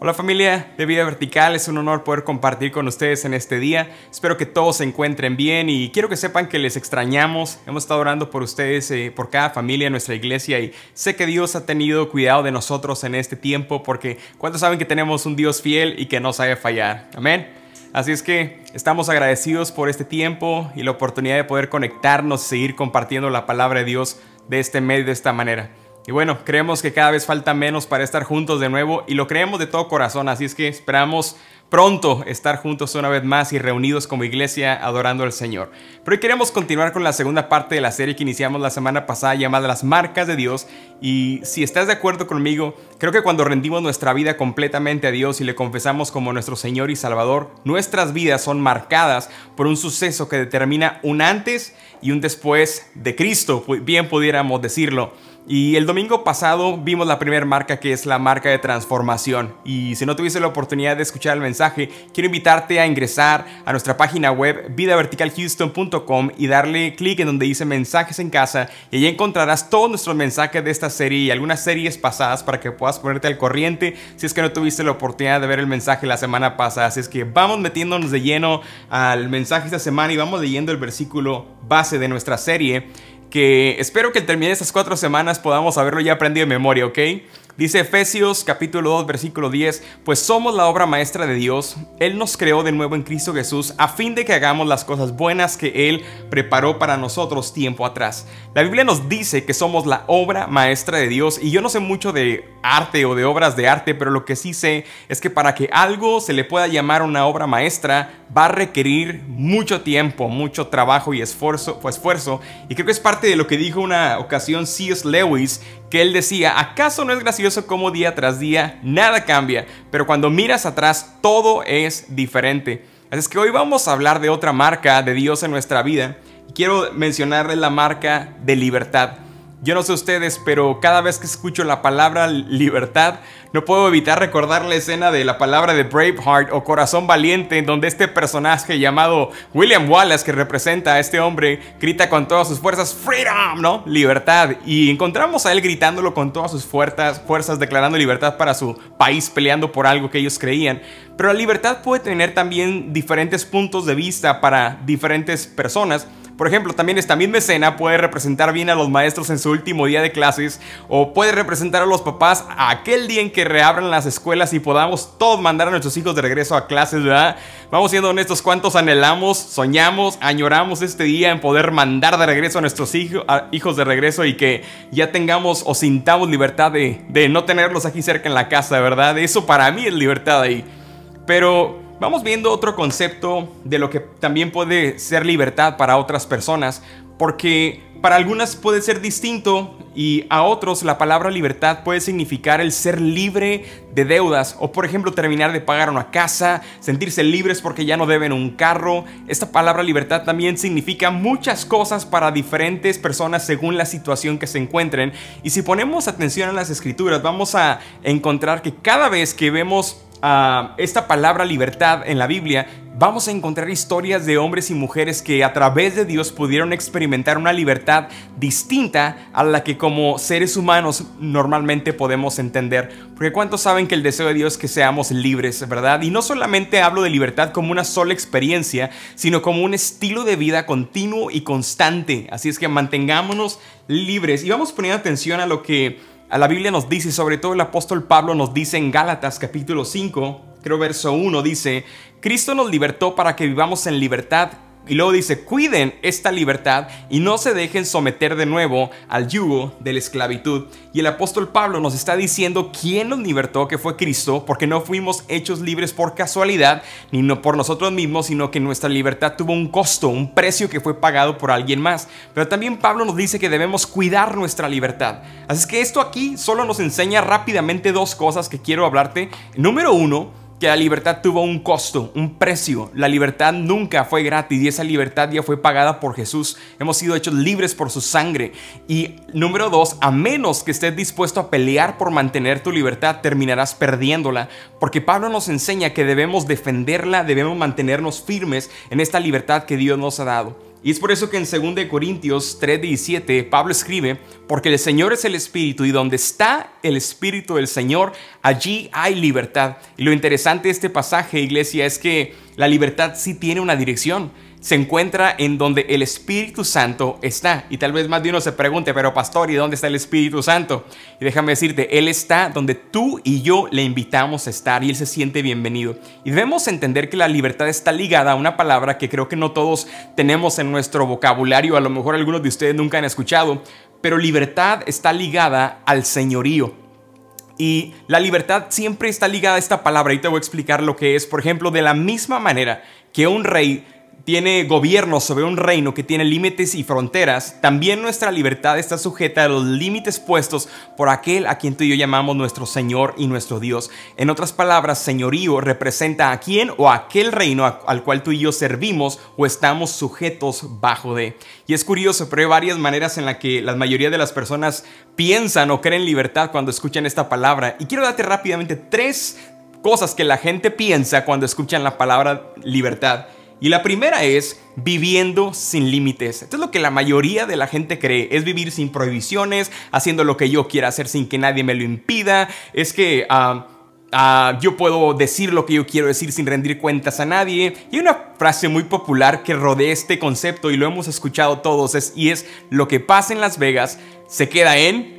Hola familia de Vida Vertical, es un honor poder compartir con ustedes en este día. Espero que todos se encuentren bien y quiero que sepan que les extrañamos. Hemos estado orando por ustedes, eh, por cada familia en nuestra iglesia y sé que Dios ha tenido cuidado de nosotros en este tiempo porque ¿cuántos saben que tenemos un Dios fiel y que no sabe fallar? Amén. Así es que estamos agradecidos por este tiempo y la oportunidad de poder conectarnos y seguir compartiendo la palabra de Dios de este medio de esta manera. Y bueno, creemos que cada vez falta menos para estar juntos de nuevo y lo creemos de todo corazón, así es que esperamos pronto estar juntos una vez más y reunidos como iglesia adorando al Señor. Pero hoy queremos continuar con la segunda parte de la serie que iniciamos la semana pasada llamada Las marcas de Dios y si estás de acuerdo conmigo, creo que cuando rendimos nuestra vida completamente a Dios y le confesamos como nuestro Señor y Salvador, nuestras vidas son marcadas por un suceso que determina un antes y un después de Cristo, bien pudiéramos decirlo. Y el domingo pasado vimos la primera marca que es la marca de transformación. Y si no tuviste la oportunidad de escuchar el mensaje, quiero invitarte a ingresar a nuestra página web vidaverticalhouston.com y darle clic en donde dice mensajes en casa y allí encontrarás todos nuestros mensajes de esta serie y algunas series pasadas para que puedas ponerte al corriente si es que no tuviste la oportunidad de ver el mensaje la semana pasada. Así es que vamos metiéndonos de lleno al mensaje esta semana y vamos leyendo el versículo base de nuestra serie que espero que al terminar estas cuatro semanas podamos haberlo ya aprendido de memoria, ¿ok? Dice Efesios capítulo 2 versículo 10, pues somos la obra maestra de Dios, Él nos creó de nuevo en Cristo Jesús a fin de que hagamos las cosas buenas que Él preparó para nosotros tiempo atrás. La Biblia nos dice que somos la obra maestra de Dios y yo no sé mucho de arte o de obras de arte, pero lo que sí sé es que para que algo se le pueda llamar una obra maestra va a requerir mucho tiempo, mucho trabajo y esfuerzo, esfuerzo y creo que es parte de lo que dijo una ocasión C.S. Lewis que él decía, ¿acaso no es gracioso cómo día tras día nada cambia, pero cuando miras atrás todo es diferente? Así es que hoy vamos a hablar de otra marca de Dios en nuestra vida. Quiero mencionarles la marca de libertad. Yo no sé ustedes, pero cada vez que escucho la palabra libertad, no puedo evitar recordar la escena de la palabra de Braveheart o Corazón Valiente, en donde este personaje llamado William Wallace, que representa a este hombre, grita con todas sus fuerzas, Freedom, ¿no? Libertad. Y encontramos a él gritándolo con todas sus fuerzas, fuerzas, declarando libertad para su país, peleando por algo que ellos creían. Pero la libertad puede tener también diferentes puntos de vista para diferentes personas. Por ejemplo, también esta misma escena puede representar bien a los maestros en su último día de clases o puede representar a los papás aquel día en que reabran las escuelas y podamos todos mandar a nuestros hijos de regreso a clases, ¿verdad? Vamos siendo honestos, ¿cuántos anhelamos, soñamos, añoramos este día en poder mandar de regreso a nuestros hijos de regreso y que ya tengamos o sintamos libertad de, de no tenerlos aquí cerca en la casa, ¿verdad? Eso para mí es libertad ahí. Pero Vamos viendo otro concepto de lo que también puede ser libertad para otras personas, porque para algunas puede ser distinto y a otros la palabra libertad puede significar el ser libre de deudas o por ejemplo terminar de pagar una casa, sentirse libres porque ya no deben un carro. Esta palabra libertad también significa muchas cosas para diferentes personas según la situación que se encuentren y si ponemos atención a las escrituras vamos a encontrar que cada vez que vemos esta palabra libertad en la Biblia, vamos a encontrar historias de hombres y mujeres que a través de Dios pudieron experimentar una libertad distinta a la que como seres humanos normalmente podemos entender. Porque ¿cuántos saben que el deseo de Dios es que seamos libres, verdad? Y no solamente hablo de libertad como una sola experiencia, sino como un estilo de vida continuo y constante. Así es que mantengámonos libres y vamos poniendo atención a lo que la Biblia nos dice, sobre todo el apóstol Pablo nos dice en Gálatas capítulo 5, creo verso 1, dice, Cristo nos libertó para que vivamos en libertad y luego dice, cuiden esta libertad y no se dejen someter de nuevo al yugo de la esclavitud. Y el apóstol Pablo nos está diciendo quién nos libertó, que fue Cristo, porque no fuimos hechos libres por casualidad, ni no por nosotros mismos, sino que nuestra libertad tuvo un costo, un precio que fue pagado por alguien más. Pero también Pablo nos dice que debemos cuidar nuestra libertad. Así es que esto aquí solo nos enseña rápidamente dos cosas que quiero hablarte. Número uno, que la libertad tuvo un costo, un precio. La libertad nunca fue gratis y esa libertad ya fue pagada por Jesús. Hemos sido hechos libres por su sangre. Y número dos, a menos que estés dispuesto a pelear por mantener tu libertad, terminarás perdiéndola. Porque Pablo nos enseña que debemos defenderla, debemos mantenernos firmes en esta libertad que Dios nos ha dado. Y es por eso que en 2 Corintios 3:17 Pablo escribe, porque el Señor es el Espíritu y donde está el Espíritu del Señor, allí hay libertad. Y lo interesante de este pasaje, iglesia, es que la libertad sí tiene una dirección se encuentra en donde el Espíritu Santo está. Y tal vez más de uno se pregunte, pero pastor, ¿y dónde está el Espíritu Santo? Y déjame decirte, Él está donde tú y yo le invitamos a estar y Él se siente bienvenido. Y debemos entender que la libertad está ligada a una palabra que creo que no todos tenemos en nuestro vocabulario, a lo mejor algunos de ustedes nunca han escuchado, pero libertad está ligada al señorío. Y la libertad siempre está ligada a esta palabra y te voy a explicar lo que es. Por ejemplo, de la misma manera que un rey tiene gobierno sobre un reino que tiene límites y fronteras, también nuestra libertad está sujeta a los límites puestos por aquel a quien tú y yo llamamos nuestro Señor y nuestro Dios. En otras palabras, señorío representa a quien o aquel reino al cual tú y yo servimos o estamos sujetos bajo de. Y es curioso, pero hay varias maneras en las que la mayoría de las personas piensan o creen libertad cuando escuchan esta palabra. Y quiero darte rápidamente tres cosas que la gente piensa cuando escuchan la palabra libertad. Y la primera es viviendo sin límites. Esto es lo que la mayoría de la gente cree, es vivir sin prohibiciones, haciendo lo que yo quiera hacer sin que nadie me lo impida. Es que... Ah, ah, yo puedo decir lo que yo quiero decir sin rendir cuentas a nadie. Y hay una frase muy popular que rodea este concepto y lo hemos escuchado todos es, y es lo que pasa en Las Vegas se queda en...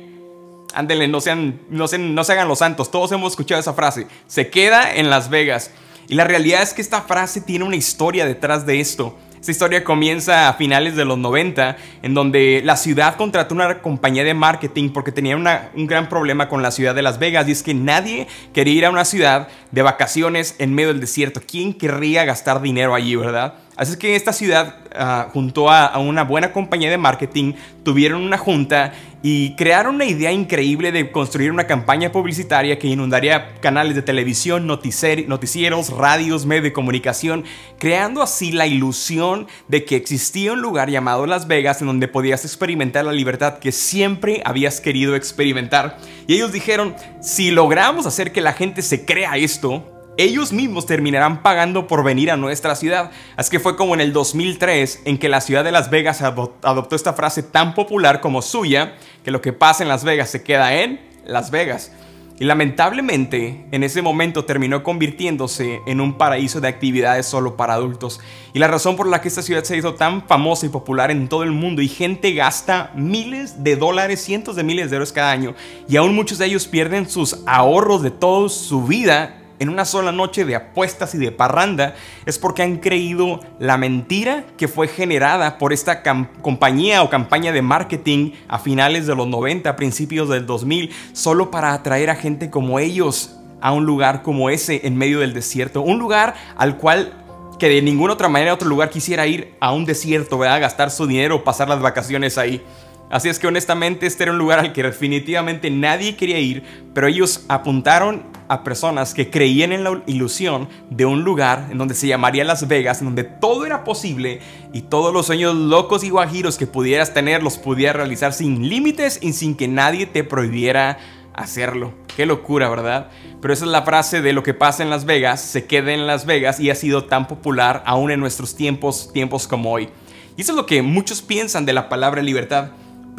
Ándenle, no, sean, no, no se hagan los santos, todos hemos escuchado esa frase. Se queda en Las Vegas. Y la realidad es que esta frase tiene una historia detrás de esto. Esta historia comienza a finales de los 90, en donde la ciudad contrató una compañía de marketing porque tenía un gran problema con la ciudad de Las Vegas y es que nadie quería ir a una ciudad de vacaciones en medio del desierto. ¿Quién querría gastar dinero allí, verdad? Así es que esta ciudad, ah, junto a, una buena compañía de marketing, tuvieron una junta y crearon una idea increíble de construir una campaña publicitaria que inundaría canales de televisión, noticieros, radios, medios de comunicación, creando así la ilusión de que existía un lugar llamado Las Vegas en donde podías experimentar la libertad que siempre habías querido experimentar. Y ellos dijeron, si logramos hacer que la gente se crea esto, ellos mismos terminarán pagando por venir a nuestra ciudad. Así que fue como en el 2003 en que la ciudad de Las Vegas adoptó esta frase tan popular como suya, que lo que pasa en Las Vegas se queda en Las Vegas. Y lamentablemente en ese momento terminó convirtiéndose en un paraíso de actividades solo para adultos. Y la razón por la que esta ciudad se hizo tan famosa y popular en todo el mundo y gente gasta miles de dólares, cientos de miles de euros cada año y aún muchos de ellos pierden sus ahorros de toda su vida en una sola noche de apuestas y de parranda es porque han creído la mentira que fue generada por esta compañía o campaña de marketing a finales de los 90, principios del 2000, solo para atraer a gente como ellos a un lugar como ese en medio del desierto. Un lugar al cual que de ninguna otra manera otro lugar quisiera ir a un desierto, ¿verdad? Gastar su dinero pasar las vacaciones ahí. Así es que honestamente este era un lugar al que definitivamente nadie quería ir, pero ellos apuntaron a personas que creían en la ilusión de un lugar en donde se llamaría Las Vegas, en donde todo era posible y todos los sueños locos y guajiros que pudieras tener los pudieras realizar sin límites y sin que nadie te prohibiera hacerlo. Qué locura, ¿verdad? Pero esa es la frase de lo que pasa en Las Vegas, se queda en Las Vegas y ha sido tan popular aún en nuestros tiempos, tiempos como hoy. Y eso es lo que muchos piensan de la palabra libertad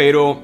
pero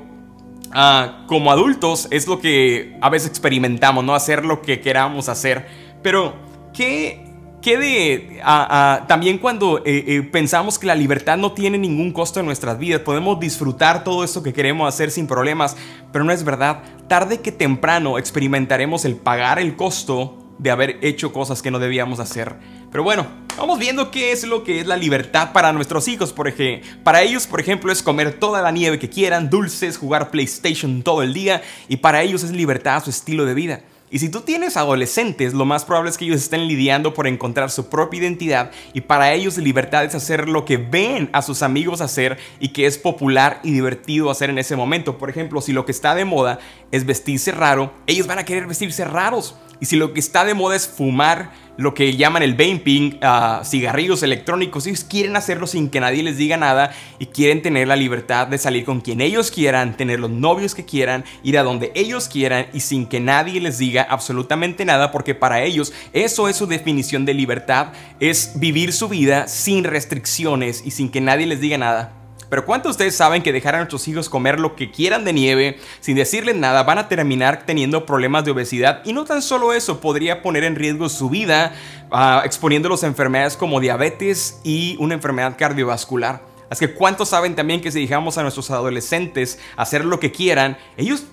ah, como adultos es lo que a veces experimentamos, ¿no? Hacer lo que queramos hacer. Pero, ¿qué, qué de... Ah, ah, también cuando eh, eh, pensamos que la libertad no tiene ningún costo en nuestras vidas, podemos disfrutar todo esto que queremos hacer sin problemas, pero no es verdad. Tarde que temprano experimentaremos el pagar el costo de haber hecho cosas que no debíamos hacer. Pero bueno, vamos viendo qué es lo que es la libertad para nuestros hijos, porque para ellos, por ejemplo, es comer toda la nieve que quieran, dulces, jugar PlayStation todo el día, y para ellos es libertad su estilo de vida. Y si tú tienes adolescentes, lo más probable es que ellos estén lidiando por encontrar su propia identidad y para ellos libertad es hacer lo que ven a sus amigos hacer y que es popular y divertido hacer en ese momento. Por ejemplo, si lo que está de moda es vestirse raro, ellos van a querer vestirse raros. Y si lo que está de moda es fumar, lo que llaman el vaping, uh, cigarrillos electrónicos, ellos quieren hacerlo sin que nadie les diga nada y quieren tener la libertad de salir con quien ellos quieran, tener los novios que quieran, ir a donde ellos quieran y sin que nadie les diga absolutamente nada, porque para ellos eso es su definición de libertad, es vivir su vida sin restricciones y sin que nadie les diga nada. Pero ¿cuántos de ustedes saben que dejar a nuestros hijos comer lo que quieran de nieve sin decirles nada van a terminar teniendo problemas de obesidad? Y no tan solo eso, podría poner en riesgo su vida uh, exponiéndolos a enfermedades como diabetes y una enfermedad cardiovascular. Así que ¿cuántos saben también que si dejamos a nuestros adolescentes hacer lo que quieran, ellos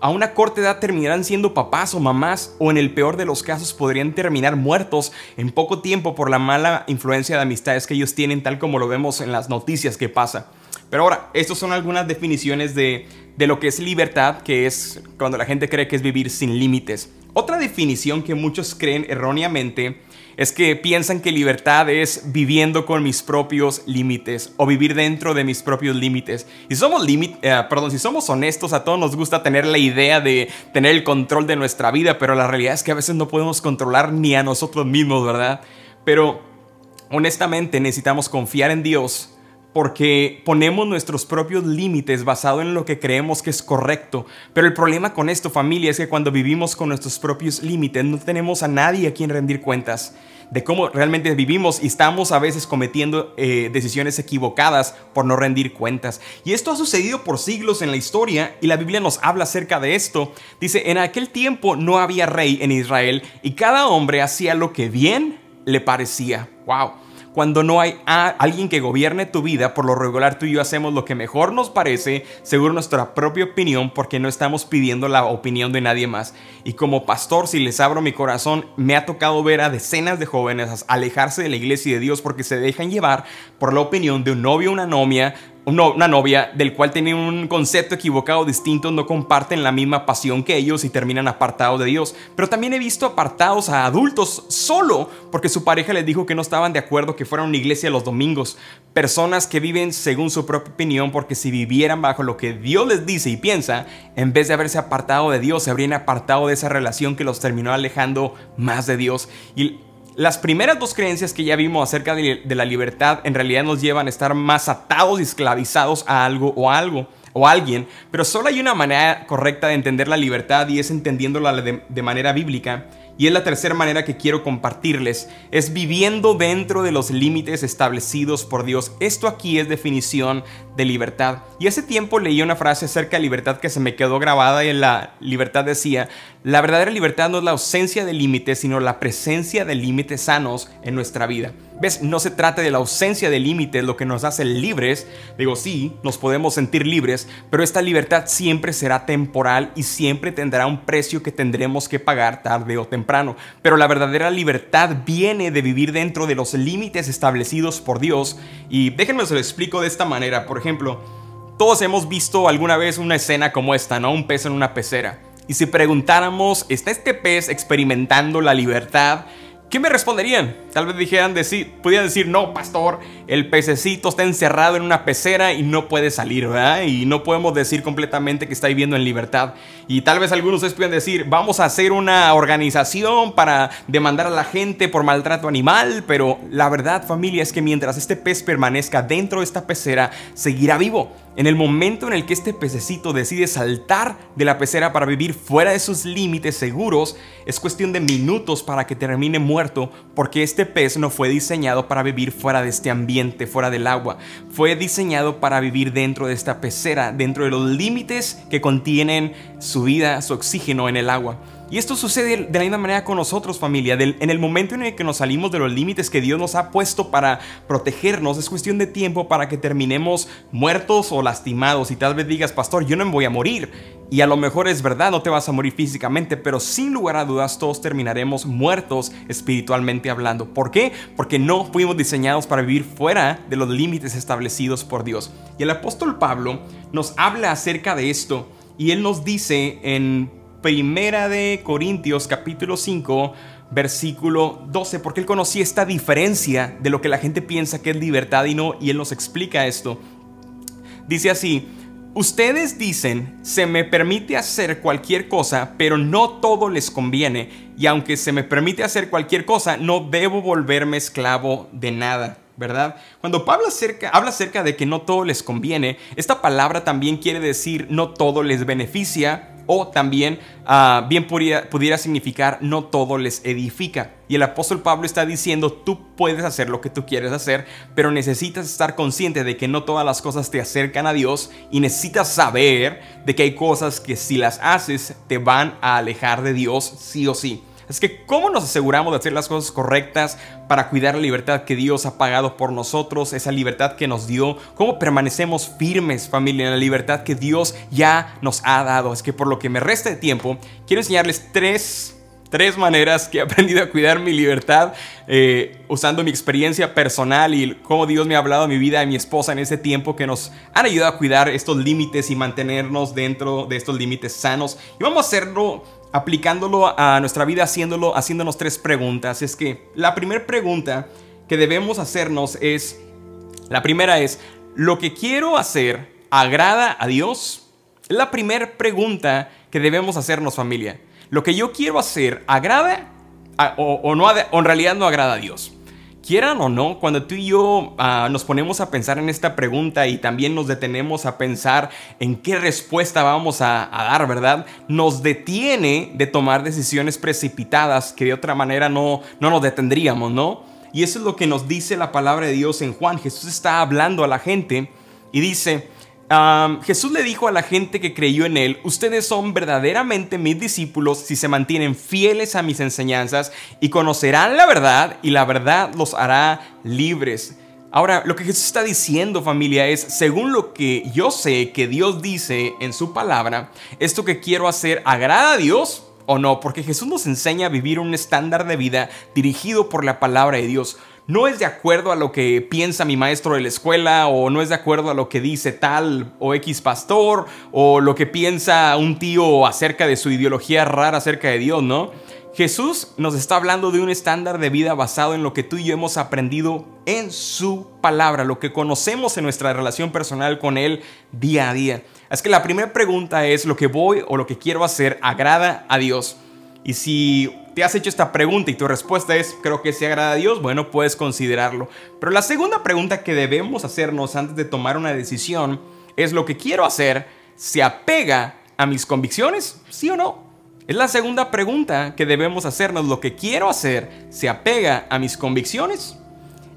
a una corta edad terminarán siendo papás o mamás o en el peor de los casos podrían terminar muertos en poco tiempo por la mala influencia de amistades que ellos tienen tal como lo vemos en las noticias que pasa. Pero ahora, estas son algunas definiciones de, de lo que es libertad, que es cuando la gente cree que es vivir sin límites. Otra definición que muchos creen erróneamente es que piensan que libertad es viviendo con mis propios límites o vivir dentro de mis propios límites. Y somos eh, perdón, si somos honestos, a todos nos gusta tener la idea de tener el control de nuestra vida, pero la realidad es que a veces no podemos controlar ni a nosotros mismos, ¿verdad? Pero honestamente necesitamos confiar en Dios porque ponemos nuestros propios límites basado en lo que creemos que es correcto. Pero el problema con esto, familia, es que cuando vivimos con nuestros propios límites no tenemos a nadie a quien rendir cuentas de cómo realmente vivimos y estamos a veces cometiendo eh, decisiones equivocadas por no rendir cuentas. Y esto ha sucedido por siglos en la historia y la Biblia nos habla acerca de esto. Dice, en aquel tiempo no había rey en Israel y cada hombre hacía lo que bien le parecía. ¡Wow! Cuando no hay alguien que gobierne tu vida, por lo regular tú y yo hacemos lo que mejor nos parece, según nuestra propia opinión, porque no estamos pidiendo la opinión de nadie más. Y como pastor, si les abro mi corazón, me ha tocado ver a decenas de jóvenes alejarse de la iglesia y de Dios porque se dejan llevar por la opinión de un novio o una novia una novia del cual tienen un concepto equivocado distinto, no comparten la misma pasión que ellos y terminan apartados de Dios. Pero también he visto apartados a adultos solo porque su pareja les dijo que no estaban de acuerdo que fueran a una iglesia los domingos. Personas que viven según su propia opinión porque si vivieran bajo lo que Dios les dice y piensa, en vez de haberse apartado de Dios, se habrían apartado de esa relación que los terminó alejando más de Dios. Y las primeras dos creencias que ya vimos acerca de, la libertad en realidad nos llevan a estar más atados y esclavizados a algo o algo o alguien, pero solo hay una manera correcta de entender la libertad y es entendiéndola de manera bíblica y es la tercera manera que quiero compartirles, es viviendo dentro de los límites establecidos por Dios. Esto aquí es definición de libertad. Y hace tiempo leí una frase acerca de libertad que se me quedó grabada y en la libertad decía, la verdadera libertad no es la ausencia de límites, sino la presencia de límites sanos en nuestra vida. ¿Ves? No se trata de la ausencia de límites lo que nos hace libres. Digo, sí, nos podemos sentir libres, pero esta libertad siempre será temporal y siempre tendrá un precio que tendremos que pagar tarde o temprano. Pero la verdadera libertad viene de vivir dentro de los límites establecidos por Dios. Y déjenme se lo explico de esta manera. Por ejemplo, todos hemos visto alguna vez una escena como esta, ¿no? Un pez en una pecera. Y si preguntáramos, ¿está este pez experimentando la libertad? ¿Qué me responderían? Tal vez dijeran decir, pudieran decir, no, pastor, el pececito está encerrado en una pecera y no puede salir, ¿verdad? Y no podemos decir completamente que está viviendo en libertad. Y tal vez algunos de ustedes puedan decir, vamos a hacer una organización para demandar a la gente por maltrato animal, pero la verdad, familia, es que mientras este pez permanezca dentro de esta pecera, seguirá vivo. En el momento en el que este pececito decide saltar de la pecera para vivir fuera de sus límites seguros, es cuestión de minutos para que termine muerto, porque este pez no fue diseñado para vivir fuera de este ambiente, fuera del agua. Fue diseñado para vivir dentro de esta pecera, dentro de los límites que contienen su vida, su oxígeno en el agua. Y esto sucede de la misma manera con nosotros, familia. en el momento en el que nos salimos de los límites que Dios nos ha puesto para protegernos, es cuestión de tiempo para que terminemos muertos o lastimados. Y tal vez digas, pastor, yo no me voy a morir. Y a lo mejor es verdad, no te vas a morir físicamente, pero sin lugar a dudas todos terminaremos muertos espiritualmente hablando. ¿Por qué? Porque no fuimos diseñados para vivir fuera de los límites establecidos por Dios. Y el apóstol Pablo nos habla acerca de esto y él nos dice en Primera de Corintios capítulo 5 versículo 12, porque él conocía esta diferencia de lo que la gente piensa que es libertad y no, y él nos explica esto. Dice así, Ustedes dicen, se me permite hacer cualquier cosa, pero no todo les conviene, y aunque se me permite hacer cualquier cosa, no debo volverme esclavo de nada. ¿verdad? Cuando Pablo habla acerca de que no todo les conviene, esta palabra también quiere decir no todo les beneficia o también ah, bien pudiera, significar no todo les edifica. Y el apóstol Pablo está diciendo, tú puedes hacer lo que tú quieres hacer, pero necesitas estar consciente de que no todas las cosas te acercan a Dios y necesitas saber de que hay cosas que si las haces te van a alejar de Dios sí o sí. Es que, ¿cómo nos aseguramos de hacer las cosas correctas para cuidar la libertad que Dios ha pagado por nosotros, esa libertad que nos dio? ¿Cómo permanecemos firmes, familia, en la libertad que Dios ya nos ha dado? Es que por lo que me resta de tiempo, quiero enseñarles tres tres maneras que he aprendido a cuidar mi libertad eh, usando mi experiencia personal y cómo Dios me ha hablado a mi vida y a mi esposa en ese tiempo que nos han ayudado a cuidar estos límites y mantenernos dentro de estos límites sanos. Y vamos a hacerlo aplicándolo a nuestra vida, haciéndolo, haciéndonos tres preguntas. Es que la primera pregunta que debemos hacernos es, la primera es, ¿lo que quiero hacer agrada a Dios? Es la primera pregunta que debemos hacernos familia. ¿Lo que yo quiero hacer agrada o, no, o en realidad no agrada a Dios? Quieran o no, cuando tú y yo ah, nos ponemos a pensar en esta pregunta y también nos detenemos a pensar en qué respuesta vamos a, dar, ¿verdad? Nos detiene de tomar decisiones precipitadas que de otra manera no, no nos detendríamos, ¿no? Y eso es lo que nos dice la palabra de Dios en Juan. Jesús está hablando a la gente y dice, Jesús le dijo a la gente que creyó en él, ustedes son verdaderamente mis discípulos si se mantienen fieles a mis enseñanzas y conocerán la verdad y la verdad los hará libres. Ahora, lo que Jesús está diciendo familia es, según lo que yo sé que Dios dice en su palabra, esto que quiero hacer agrada a Dios o no, porque Jesús nos enseña a vivir un estándar de vida dirigido por la palabra de Dios no es de acuerdo a lo que piensa mi maestro de la escuela o no es de acuerdo a lo que dice tal o X pastor o lo que piensa un tío acerca de su ideología rara acerca de Dios, ¿no? Jesús nos está hablando de un estándar de vida basado en lo que tú y yo hemos aprendido en su palabra, lo que conocemos en nuestra relación personal con Él día a día. Es que la primera pregunta es, ¿lo que voy o lo que quiero hacer agrada a Dios? Y si te has hecho esta pregunta y tu respuesta es creo que se agrada a Dios, bueno, puedes considerarlo. Pero la segunda pregunta que debemos hacernos antes de tomar una decisión es lo que quiero hacer, ¿se apega a mis convicciones? ¿Sí o no? Es la segunda pregunta que debemos hacernos. ¿Lo que quiero hacer se apega a mis convicciones?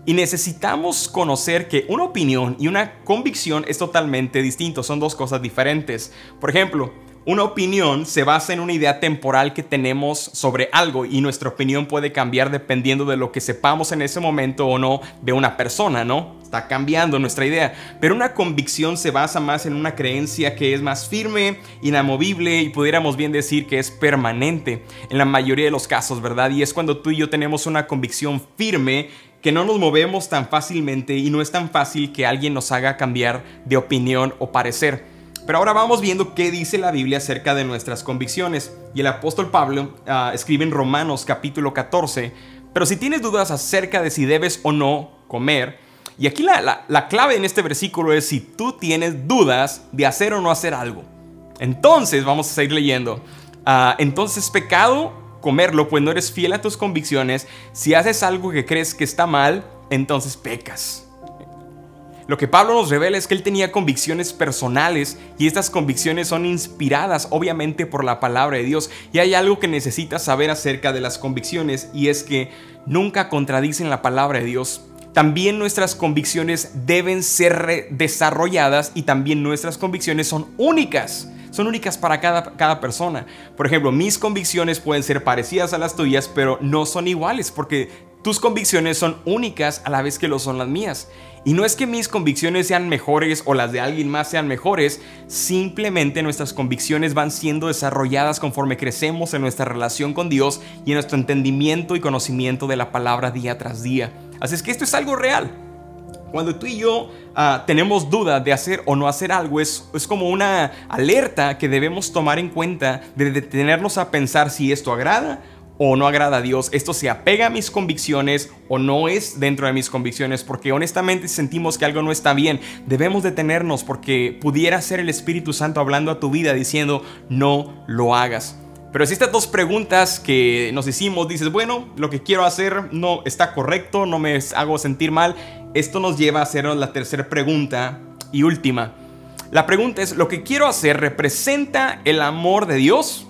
Y necesitamos conocer que una opinión y una convicción es totalmente distinto, son dos cosas diferentes. Por ejemplo, una opinión se basa en una idea temporal que tenemos sobre algo y nuestra opinión puede cambiar dependiendo de lo que sepamos en ese momento o no de una persona, ¿no? Está cambiando nuestra idea. Pero una convicción se basa más en una creencia que es más firme, inamovible y pudiéramos bien decir que es permanente en la mayoría de los casos, ¿verdad? Y es cuando tú y yo tenemos una convicción firme que no nos movemos tan fácilmente y no es tan fácil que alguien nos haga cambiar de opinión o parecer. Pero ahora vamos viendo qué dice la Biblia acerca de nuestras convicciones. Y el apóstol Pablo ah, escribe en Romanos capítulo 14, pero si tienes dudas acerca de si debes o no comer, y aquí la, clave en este versículo es si tú tienes dudas de hacer o no hacer algo. Entonces, vamos a seguir leyendo. Ah, entonces, pecado comerlo, pues no eres fiel a tus convicciones. Si haces algo que crees que está mal, entonces pecas. Lo que Pablo nos revela es que él tenía convicciones personales y estas convicciones son inspiradas obviamente por la palabra de Dios. Y hay algo que necesitas saber acerca de las convicciones y es que nunca contradicen la palabra de Dios. También nuestras convicciones deben ser desarrolladas y también nuestras convicciones son únicas son únicas para cada, cada, persona. Por ejemplo, mis convicciones pueden ser parecidas a las tuyas, pero no son iguales porque tus convicciones son únicas a la vez que lo son las mías. Y no es que mis convicciones sean mejores o las de alguien más sean mejores, simplemente nuestras convicciones van siendo desarrolladas conforme crecemos en nuestra relación con Dios y en nuestro entendimiento y conocimiento de la palabra día tras día. Así es que esto es algo real. Cuando tú y yo ah, tenemos duda de hacer o no hacer algo, es, es como una alerta que debemos tomar en cuenta de detenernos a pensar si esto agrada o no agrada a Dios, esto se apega a mis convicciones o no es dentro de mis convicciones, porque honestamente sentimos que algo no está bien, debemos detenernos porque pudiera ser el Espíritu Santo hablando a tu vida diciendo no lo hagas. Pero si estas dos preguntas que nos hicimos, dices, bueno, lo que quiero hacer no está correcto, no me hago sentir mal, esto nos lleva a hacernos la tercera pregunta y última. La pregunta es, ¿lo que quiero hacer representa el amor de Dios?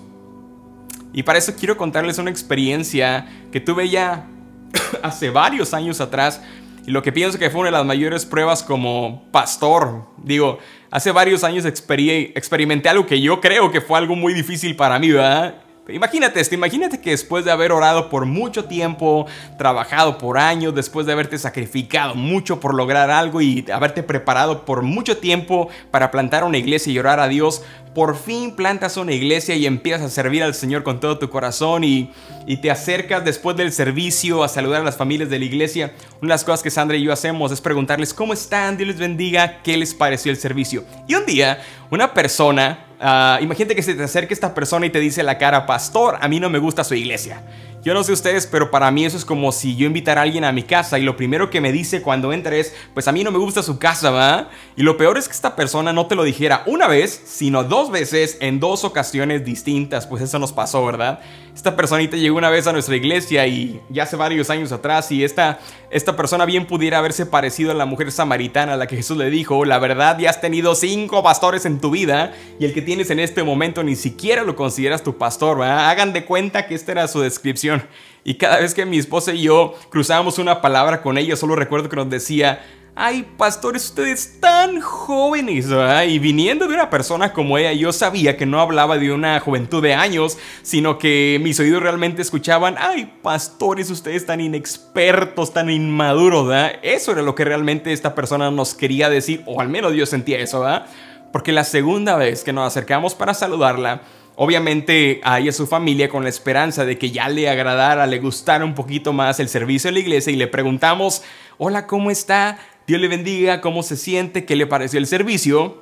Y para eso quiero contarles una experiencia que tuve ya hace varios años atrás y lo que pienso que fue una de las mayores pruebas como pastor. Digo, hace varios años experimenté algo que yo creo que fue algo muy difícil para mí, ¿verdad? Imagínate esto, imagínate que después de haber orado por mucho tiempo, trabajado por años, después de haberte sacrificado mucho por lograr algo y haberte preparado por mucho tiempo para plantar una iglesia y orar a Dios, por fin plantas una iglesia y empiezas a servir al Señor con todo tu corazón y, y, te acercas después del servicio a saludar a las familias de la iglesia. Una de las cosas que Sandra y yo hacemos es preguntarles cómo están, Dios les bendiga, qué les pareció el servicio. Y un día, una persona Ah, imagínate que se te acerque esta persona y te dice la cara, pastor, a mí no me gusta su iglesia. Yo no sé ustedes, pero para mí eso es como si yo invitara a alguien a mi casa y lo primero que me dice cuando entra es, pues a mí no me gusta su casa, ¿va? Y lo peor es que esta persona no te lo dijera una vez, sino dos veces en dos ocasiones distintas, pues eso nos pasó, ¿verdad? Esta personita llegó una vez a nuestra iglesia y ya hace varios años atrás y esta, esta persona bien pudiera haberse parecido a la mujer samaritana a la que Jesús le dijo, la verdad ya has tenido cinco pastores en tu vida y el que tienes en este momento ni siquiera lo consideras tu pastor, ¿verdad? Hagan de cuenta que esta era su descripción y cada vez que mi esposa y yo cruzábamos una palabra con ella, solo recuerdo que nos decía, ay, pastores, ustedes tan jóvenes, Y viniendo de una persona como ella, yo sabía que no hablaba de una juventud de años, sino que mis oídos realmente escuchaban, ay, pastores, ustedes tan inexpertos, tan inmaduros. Eso era lo que realmente esta persona nos quería decir, o al menos yo sentía eso, ¿verdad? Porque la segunda vez que nos acercamos para saludarla, Obviamente a su familia con la esperanza de que ya le agradara, le gustara un poquito más el servicio de la iglesia y le preguntamos, hola, ¿cómo está? Dios le bendiga, ¿cómo se siente? ¿Qué le pareció el servicio?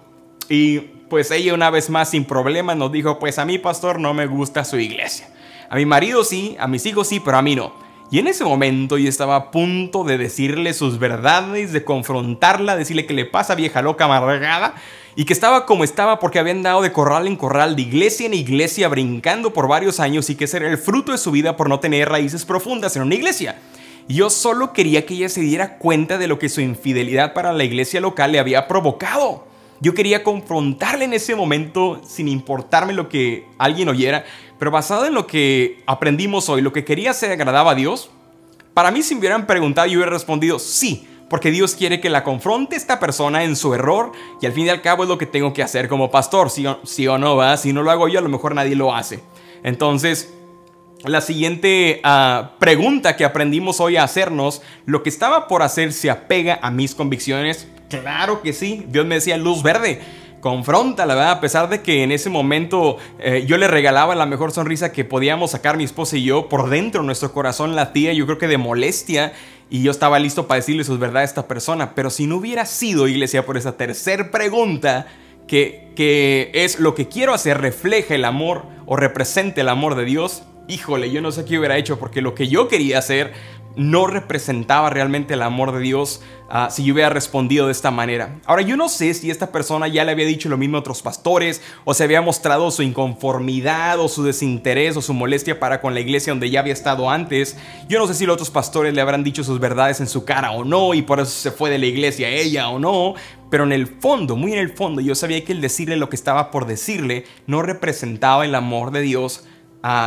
Y pues ella una vez más sin problema nos dijo, pues a mí pastor no me gusta su iglesia. A mi marido sí, a mis hijos sí, pero a mí no. Y en ese momento yo estaba a punto de decirle sus verdades, de confrontarla, decirle que le pasa vieja loca amargada y que estaba como estaba porque habían dado de corral en corral, de iglesia en iglesia, brincando por varios años y que ese el fruto de su vida por no tener raíces profundas en una iglesia. Yo solo quería que ella se diera cuenta de lo que su infidelidad para la iglesia local le había provocado. Yo quería confrontarle en ese momento sin importarme lo que alguien oyera, pero basado en lo que aprendimos hoy, lo que quería hacer agradaba a Dios. Para mí si me hubieran preguntado yo hubiera respondido sí, porque Dios quiere que la confronte esta persona en su error y al fin y al cabo es lo que tengo que hacer como pastor, si o, o no va, si no lo hago yo a lo mejor nadie lo hace. Entonces, la siguiente ah, pregunta que aprendimos hoy a hacernos, ¿lo que estaba por hacer se apega a mis convicciones? Claro que sí, Dios me decía luz verde confronta, la verdad, a pesar de que en ese momento eh, yo le regalaba la mejor sonrisa que podíamos sacar mi esposa y yo, por dentro nuestro corazón latía, yo creo que de molestia, y yo estaba listo para decirle sus verdades a esta persona, pero si no hubiera sido, iglesia, por esa tercera pregunta, que, que es lo que quiero hacer, refleja el amor o represente el amor de Dios, híjole, yo no sé qué hubiera hecho, porque lo que yo quería hacer no representaba realmente el amor de Dios ah, si yo hubiera respondido de esta manera. Ahora, yo no sé si esta persona ya le había dicho lo mismo a otros pastores o se había mostrado su inconformidad o su desinterés o su molestia para con la iglesia donde ya había estado antes. Yo no sé si los otros pastores le habrán dicho sus verdades en su cara o no y por eso se fue de la iglesia ella o no. Pero en el fondo, muy en el fondo, yo sabía que el decirle lo que estaba por decirle no representaba el amor de Dios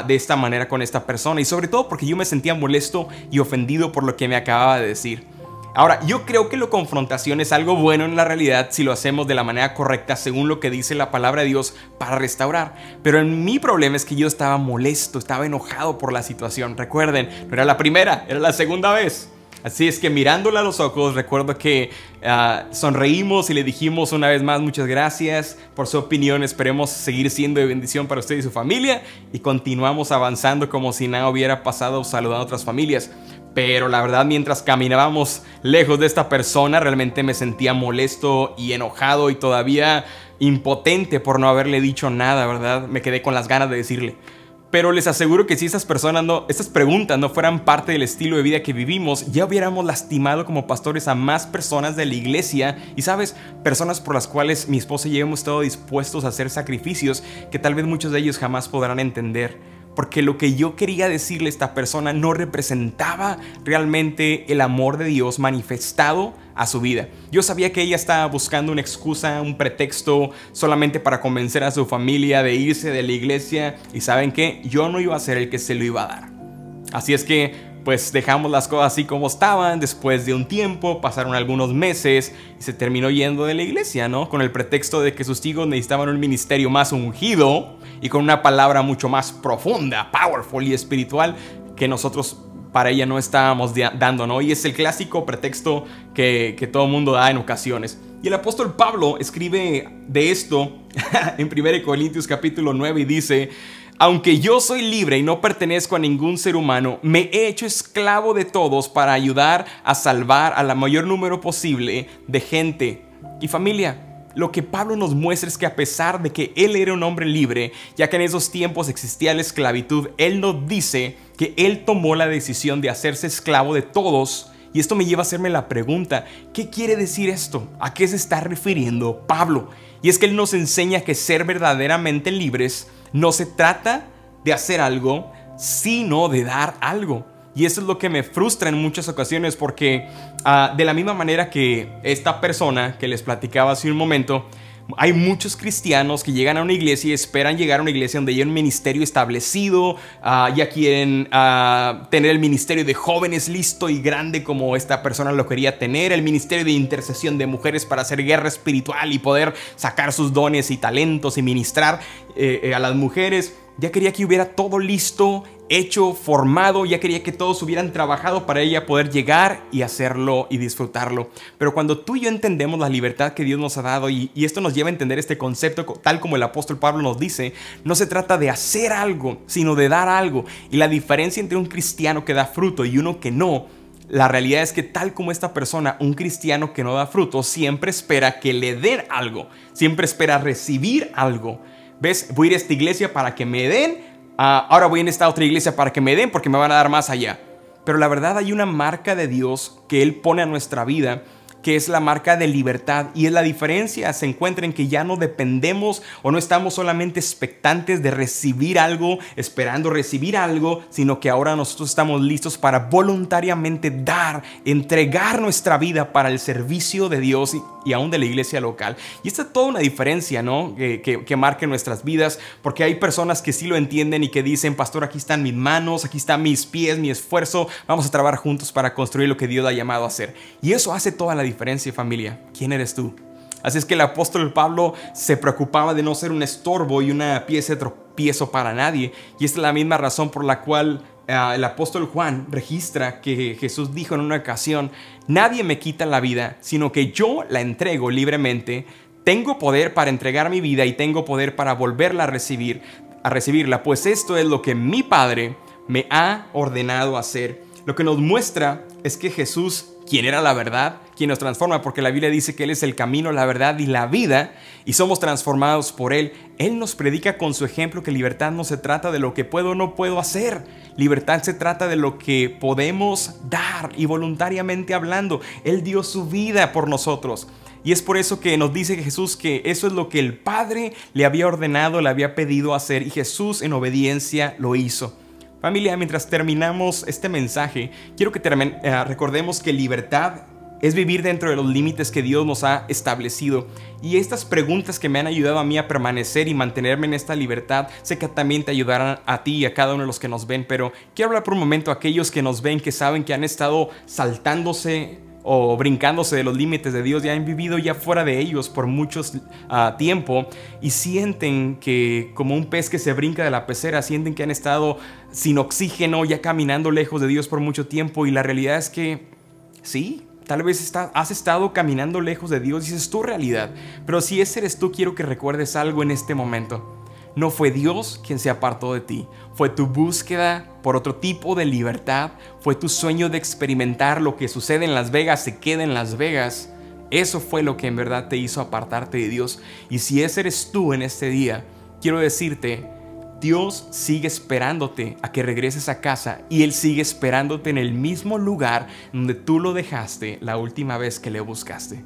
de esta manera con esta persona y sobre todo porque yo me sentía molesto y ofendido por lo que me acababa de decir. Ahora, yo creo que la confrontación es algo bueno en la realidad si lo hacemos de la manera correcta según lo que dice la palabra de Dios para restaurar. Pero en mi problema es que yo estaba molesto, estaba enojado por la situación. Recuerden, no era la primera, era la segunda vez. Así es que mirándola a los ojos, recuerdo que ah, sonreímos y le dijimos una vez más muchas gracias por su opinión. Esperemos seguir siendo de bendición para usted y su familia y continuamos avanzando como si nada hubiera pasado saludando a otras familias. Pero la verdad, mientras caminábamos lejos de esta persona, realmente me sentía molesto y enojado y todavía impotente por no haberle dicho nada, ¿verdad? Me quedé con las ganas de decirle. Pero les aseguro que si estas personas no, estas preguntas no fueran parte del estilo de vida que vivimos, ya hubiéramos lastimado como pastores a más personas de la iglesia. Y sabes, personas por las cuales mi esposa y yo hemos estado dispuestos a hacer sacrificios que tal vez muchos de ellos jamás podrán entender porque lo que yo quería decirle a esta persona no representaba realmente el amor de Dios manifestado a su vida. Yo sabía que ella estaba buscando una excusa, un pretexto solamente para convencer a su familia de irse de la iglesia y saben que yo no iba a ser el que se lo iba a dar. Así es que pues dejamos las cosas así como estaban, después de un tiempo, pasaron algunos meses y se terminó yendo de la iglesia, ¿no? Con el pretexto de que sus hijos necesitaban un ministerio más ungido y con una palabra mucho más profunda, powerful y espiritual que nosotros para ella no estábamos dando, ¿no? Y es el clásico pretexto que, que todo mundo da en ocasiones. Y el apóstol Pablo escribe de esto en 1 Corintios capítulo 9 y dice, aunque yo soy libre y no pertenezco a ningún ser humano, me he hecho esclavo de todos para ayudar a salvar a la mayor número posible de gente y familia. Lo que Pablo nos muestra es que a pesar de que él era un hombre libre, ya que en esos tiempos existía la esclavitud, él nos dice que él tomó la decisión de hacerse esclavo de todos. Y esto me lleva a hacerme la pregunta, ¿qué quiere decir esto? ¿A qué se está refiriendo Pablo? Y es que él nos enseña que ser verdaderamente libres no se trata de hacer algo, sino de dar algo. Y eso es lo que me frustra en muchas ocasiones porque ah, de la misma manera que esta persona que les platicaba hace un momento, hay muchos cristianos que llegan a una iglesia y esperan llegar a una iglesia donde hay un ministerio establecido, ah, ya quieren ah, tener el ministerio de jóvenes listo y grande como esta persona lo quería tener, el ministerio de intercesión de mujeres para hacer guerra espiritual y poder sacar sus dones y talentos y ministrar eh, eh, a las mujeres. Ya quería que hubiera todo listo hecho, formado, ya quería que todos hubieran trabajado para ella poder llegar y hacerlo y disfrutarlo. Pero cuando tú y yo entendemos la libertad que Dios nos ha dado y, esto nos lleva a entender este concepto tal como el apóstol Pablo nos dice, no se trata de hacer algo, sino de dar algo. Y la diferencia entre un cristiano que da fruto y uno que no, la realidad es que tal como esta persona, un cristiano que no da fruto, siempre espera que le den algo, siempre espera recibir algo. ¿Ves? Voy a ir a esta iglesia para que me den Ah, ahora voy en esta otra iglesia para que me den porque me van a dar más allá. Pero la verdad hay una marca de Dios que Él pone a nuestra vida que es la marca de libertad y es la diferencia se encuentra en que ya no dependemos o no estamos solamente expectantes de recibir algo, esperando recibir algo, sino que ahora nosotros estamos listos para voluntariamente dar, entregar nuestra vida para el servicio de Dios y, aún de la iglesia local. Y esta es toda una diferencia, ¿no? Que, que, que marque nuestras vidas, porque hay personas que sí lo entienden y que dicen, pastor, aquí están mis manos, aquí están mis pies, mi esfuerzo, vamos a trabajar juntos para construir lo que Dios ha llamado a hacer. Y eso hace toda la diferencia diferencia familia. ¿Quién eres tú? Así es que el apóstol Pablo se preocupaba de no ser un estorbo y una pieza de tropiezo para nadie. Y esta es la misma razón por la cual eh, el apóstol Juan registra que Jesús dijo en una ocasión, nadie me quita la vida, sino que yo la entrego libremente. Tengo poder para entregar mi vida y tengo poder para volverla a recibir, a recibirla, pues esto es lo que mi Padre me ha ordenado hacer. Lo que nos muestra es que Jesús quien era la verdad, quien nos transforma, porque la Biblia dice que Él es el camino, la verdad y la vida, y somos transformados por Él. Él nos predica con su ejemplo que libertad no se trata de lo que puedo o no puedo hacer, libertad se trata de lo que podemos dar y voluntariamente hablando. Él dio su vida por nosotros. Y es por eso que nos dice Jesús que eso es lo que el Padre le había ordenado, le había pedido hacer, y Jesús en obediencia lo hizo. Familia, mientras terminamos este mensaje, quiero que eh, recordemos que libertad es vivir dentro de los límites que Dios nos ha establecido. Y estas preguntas que me han ayudado a mí a permanecer y mantenerme en esta libertad, sé que también te ayudarán a ti y a cada uno de los que nos ven, pero quiero hablar por un momento a aquellos que nos ven, que saben que han estado saltándose o brincándose de los límites de Dios, ya han vivido ya fuera de ellos por mucho ah, tiempo y sienten que como un pez que se brinca de la pecera, sienten que han estado sin oxígeno, ya caminando lejos de Dios por mucho tiempo y la realidad es que sí, Tal vez has estado caminando lejos de Dios y es tu realidad. Pero si ese eres tú, quiero que recuerdes algo en este momento. No fue Dios quien se apartó de ti, fue tu búsqueda por otro tipo de libertad, fue tu sueño de experimentar lo que sucede en Las Vegas, se queda en Las Vegas. Eso fue lo que en verdad te hizo apartarte de Dios. Y si ese eres tú en este día, quiero decirte, Dios sigue esperándote a que regreses a casa y Él sigue esperándote en el mismo lugar donde tú lo dejaste la última vez que le buscaste.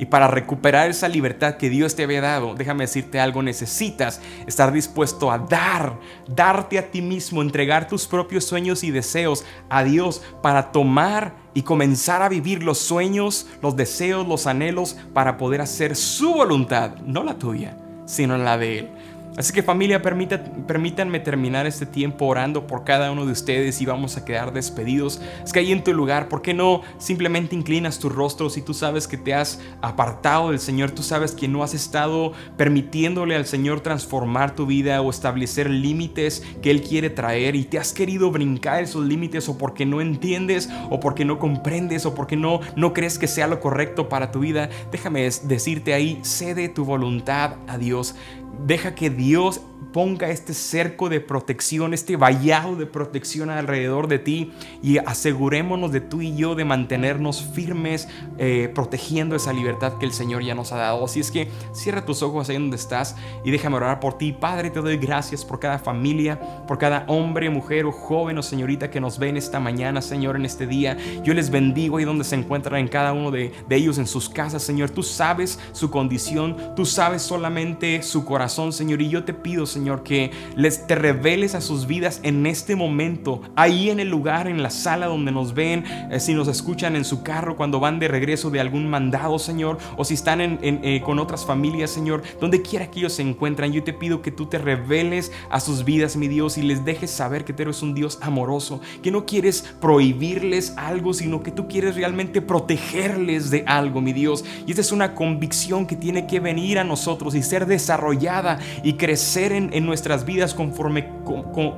Y para recuperar esa libertad que Dios te había dado, déjame decirte algo, necesitas estar dispuesto a dar, darte a ti mismo, entregar tus propios sueños y deseos a Dios para tomar y comenzar a vivir los sueños, los deseos, los anhelos para poder hacer su voluntad, no la tuya, sino la de Él. Así que familia, permítanme terminar este tiempo orando por cada uno de ustedes y vamos a quedar despedidos. Es que ahí en tu lugar, ¿por qué no simplemente inclinas tu rostro si tú sabes que te has apartado del Señor? Tú sabes que no has estado permitiéndole al Señor transformar tu vida o establecer límites que Él quiere traer y te has querido brincar esos límites o porque no entiendes o porque no comprendes o porque no, no crees que sea lo correcto para tu vida. Déjame decirte ahí, cede tu voluntad a Dios. Deja que Dios ponga este cerco de protección, este vallado de protección alrededor de ti y asegurémonos de tú y yo de mantenernos firmes, eh, protegiendo esa libertad que el Señor ya nos ha dado. Así es que cierra tus ojos ahí donde estás y déjame orar por ti. Padre, te doy gracias por cada familia, por cada hombre, mujer o joven o señorita que nos ven esta mañana, Señor, en este día. Yo les bendigo ahí donde se encuentran en cada uno de, de ellos en sus casas, Señor. Tú sabes su condición, tú sabes solamente su corazón, Señor. Y yo te pido, Señor, que les te reveles a sus vidas en este momento, ahí en el lugar, en la sala donde nos ven, eh, si nos escuchan en su carro cuando van de regreso de algún mandado, Señor, o si están eh, con otras familias, Señor, donde quiera que ellos se encuentran, yo te pido que tú te reveles a sus vidas, mi Dios, y les dejes saber que tú eres un Dios amoroso, que no quieres prohibirles algo, sino que tú quieres realmente protegerles de algo, mi Dios. Y esta es una convicción que tiene que venir a nosotros y ser desarrollada y crecer en, en nuestras vidas conforme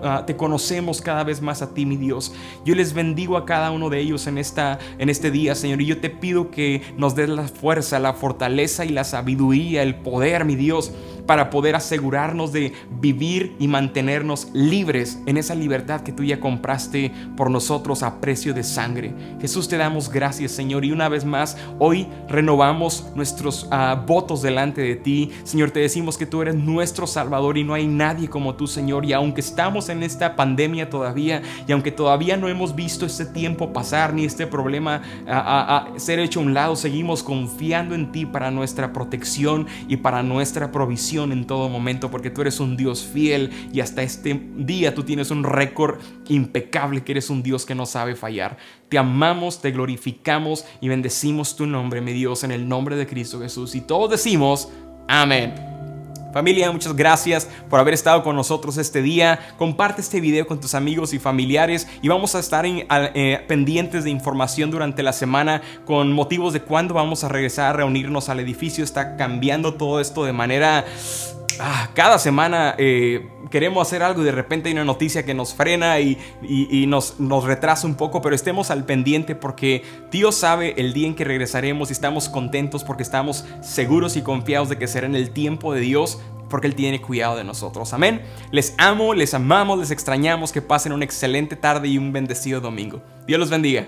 ah, te conocemos cada vez más a ti, mi Dios. Yo les bendigo a cada uno de ellos en, esta, en este día, Señor, y yo te pido que nos des la fuerza, la fortaleza y la sabiduría, el poder, mi Dios, para poder asegurarnos de vivir y mantenernos libres en esa libertad que tú ya compraste por nosotros a precio de sangre. Jesús, te damos gracias, Señor, y una vez más, hoy renovamos nuestros ah, votos delante de ti. Señor, te decimos que tú eres nuestro Salvador y no hay nadie como tú, Señor. Y aunque estamos en esta pandemia todavía, y aunque todavía no hemos visto este tiempo pasar, ni este problema a, ser hecho a un lado, seguimos confiando en ti para nuestra protección y para nuestra provisión en todo momento, porque tú eres un Dios fiel y hasta este día tú tienes un récord impecable, que eres un Dios que no sabe fallar. Te amamos, te glorificamos y bendecimos tu nombre, mi Dios, en el nombre de Cristo Jesús. Y todos decimos, amén. Familia, muchas gracias por haber estado con nosotros este día. Comparte este video con tus amigos y familiares y vamos a estar eh, pendientes de información durante la semana con motivos de cuándo vamos a regresar a reunirnos al edificio. Está cambiando todo esto de manera... Ah, cada semana eh, queremos hacer algo y de repente hay una noticia que nos frena y, nos, nos, retrasa un poco, pero estemos al pendiente porque Dios sabe el día en que regresaremos y estamos contentos porque estamos seguros y confiados de que será en el tiempo de Dios porque Él tiene cuidado de nosotros. Amén. Les amo, les amamos, les extrañamos. Que pasen una excelente tarde y un bendecido domingo. Dios los bendiga.